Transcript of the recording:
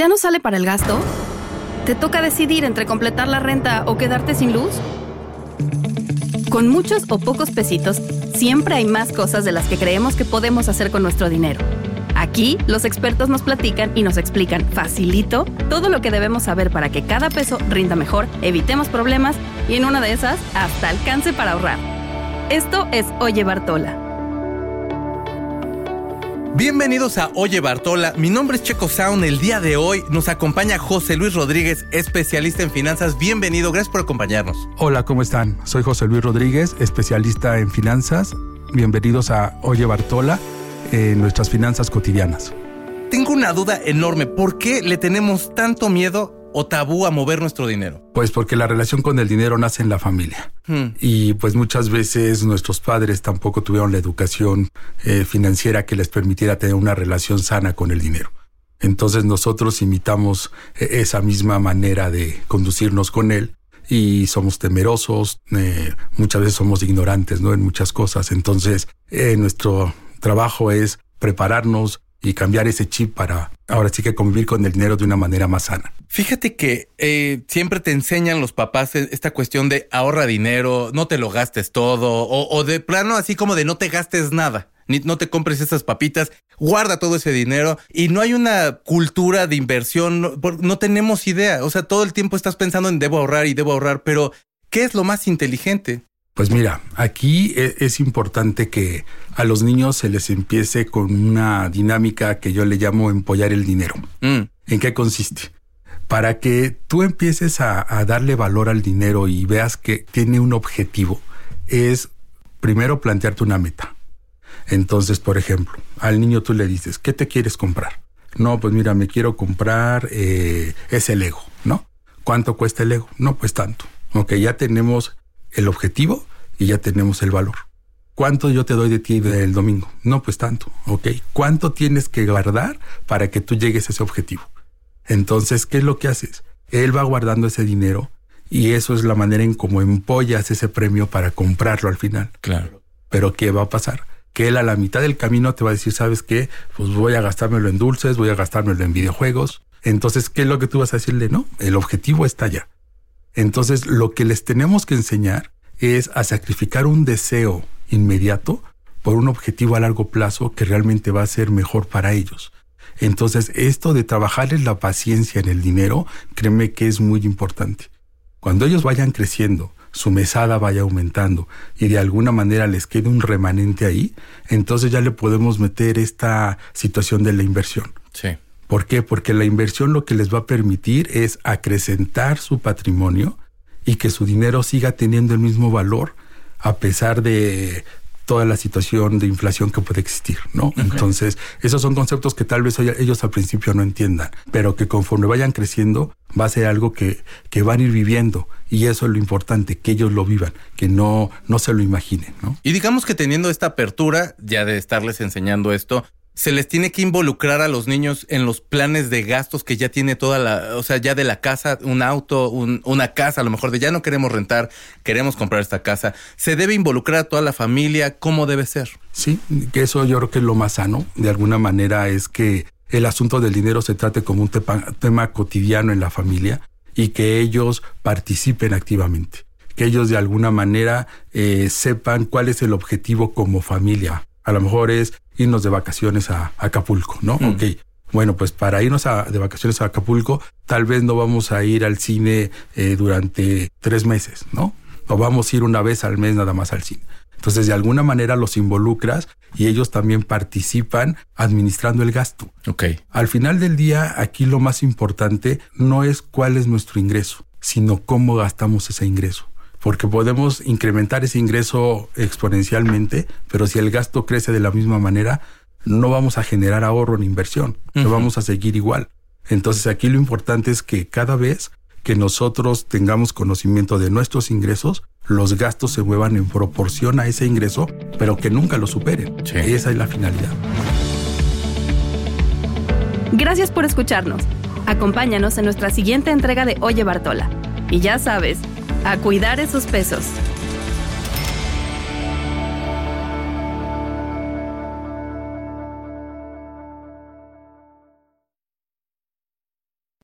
¿Ya no sale para el gasto? ¿Te toca decidir entre completar la renta o quedarte sin luz? Con muchos o pocos pesitos, siempre hay más cosas de las que creemos que podemos hacer con nuestro dinero. Aquí, los expertos nos platican y nos explican facilito todo lo que debemos saber para que cada peso rinda mejor, evitemos problemas y en una de esas, hasta alcance para ahorrar. Esto es Oye Bartola Bienvenidos a Oye Bartola, mi nombre es Checo Sound. El día de hoy nos acompaña José Luis Rodríguez, especialista en finanzas. Bienvenido, gracias por acompañarnos. Hola, ¿cómo están? Soy José Luis Rodríguez, especialista en finanzas. Bienvenidos a Oye Bartola, en nuestras finanzas cotidianas. Tengo una duda enorme, ¿por qué le tenemos tanto miedo o tabú a mover nuestro dinero? Pues porque la relación con el dinero nace en la familia. Hmm. Y pues muchas veces nuestros padres tampoco tuvieron la educación eh, financiera que les permitiera tener una relación sana con el dinero. Entonces nosotros imitamos eh, esa misma manera de conducirnos con él y somos temerosos, eh, muchas veces somos ignorantes ¿no? en muchas cosas. Entonces nuestro trabajo es prepararnos, y cambiar ese chip para ahora sí que convivir con el dinero de una manera más sana. Fíjate que eh, siempre te enseñan los papás esta cuestión de ahorra dinero, no te lo gastes todo, o, de plano así como de no te gastes nada, ni no te compres esas papitas, guarda todo ese dinero y no hay una cultura de inversión, no, no tenemos idea, o sea, todo el tiempo estás pensando en debo ahorrar y debo ahorrar, pero ¿qué es lo más inteligente? Pues mira, aquí e, es importante que a los niños se les empiece con una dinámica que yo le llamo empollar el dinero. Mm. ¿En qué consiste? Para que tú empieces a, darle valor al dinero y veas que tiene un objetivo, es primero plantearte una meta. Entonces, por ejemplo, al niño tú le dices, ¿qué te quieres comprar? No, pues mira, me quiero comprar eh, ese Lego, ¿no? ¿Cuánto cuesta el Lego? No, pues tanto. Ok, ya tenemos el objetivo y ya tenemos el valor. ¿Cuánto yo te doy de ti el domingo? No, pues tanto, ¿ok? ¿Cuánto tienes que guardar para que tú llegues a ese objetivo? Entonces, ¿qué es lo que haces? Él va guardando ese dinero y eso es la manera en cómo empollas ese premio para comprarlo al final. Claro. Pero ¿qué va a pasar? Que él a la mitad del camino te va a decir, ¿sabes qué? Pues voy a gastármelo en dulces, voy a gastármelo en videojuegos. Entonces, ¿qué es lo que tú vas a decirle? No, el objetivo está allá. Entonces, lo que les tenemos que enseñar es a sacrificar un deseo inmediato por un objetivo a largo plazo que realmente va a ser mejor para ellos. Entonces, esto de trabajarles la paciencia en el dinero, créeme que es muy importante. Cuando ellos vayan creciendo, su mesada vaya aumentando y de alguna manera les quede un remanente ahí, entonces ya le podemos meter esta situación de la inversión. Sí. ¿Por qué? Porque la inversión lo que les va a permitir es acrecentar su patrimonio y que su dinero siga teniendo el mismo valor a pesar de toda la situación de inflación que puede existir, ¿no? Entonces, esos son conceptos que tal vez ellos al principio no entiendan, pero que conforme vayan creciendo va a ser algo que, que van a ir viviendo y eso es lo importante, que ellos lo vivan, que no, no se lo imaginen, ¿no? Y digamos que teniendo esta apertura, ya de estarles enseñando esto, se les tiene que involucrar a los niños en los planes de gastos que ya tiene toda la, o sea, ya de la casa, un auto, una casa, a lo mejor de ya no queremos rentar, queremos comprar esta casa. Se debe involucrar a toda la familia, ¿cómo debe ser? Sí, que eso yo creo que es lo más sano, de alguna manera, es que el asunto del dinero se trate como un tema, cotidiano en la familia y que ellos participen activamente, que ellos de alguna manera eh, sepan cuál es el objetivo como familia. A lo mejor es irnos de vacaciones a, Acapulco, ¿no? Mm. Ok. Bueno, pues para irnos de vacaciones a Acapulco, tal vez no vamos a ir al cine eh, durante tres meses, ¿no? O vamos a ir una vez al mes nada más al cine. Entonces, de alguna manera los involucras y ellos también participan administrando el gasto. Ok. Al final del día, aquí lo más importante no es cuál es nuestro ingreso, sino cómo gastamos ese ingreso porque podemos incrementar ese ingreso exponencialmente, pero si el gasto crece de la misma manera, no vamos a generar ahorro en inversión, no vamos a seguir igual. Entonces aquí lo importante es que cada vez que nosotros tengamos conocimiento de nuestros ingresos, los gastos se muevan en proporción a ese ingreso, pero que nunca lo superen. Esa es la finalidad. Gracias por escucharnos. Acompáñanos en nuestra siguiente entrega de Oye Bartola. Y ya sabes, a cuidar esos pesos.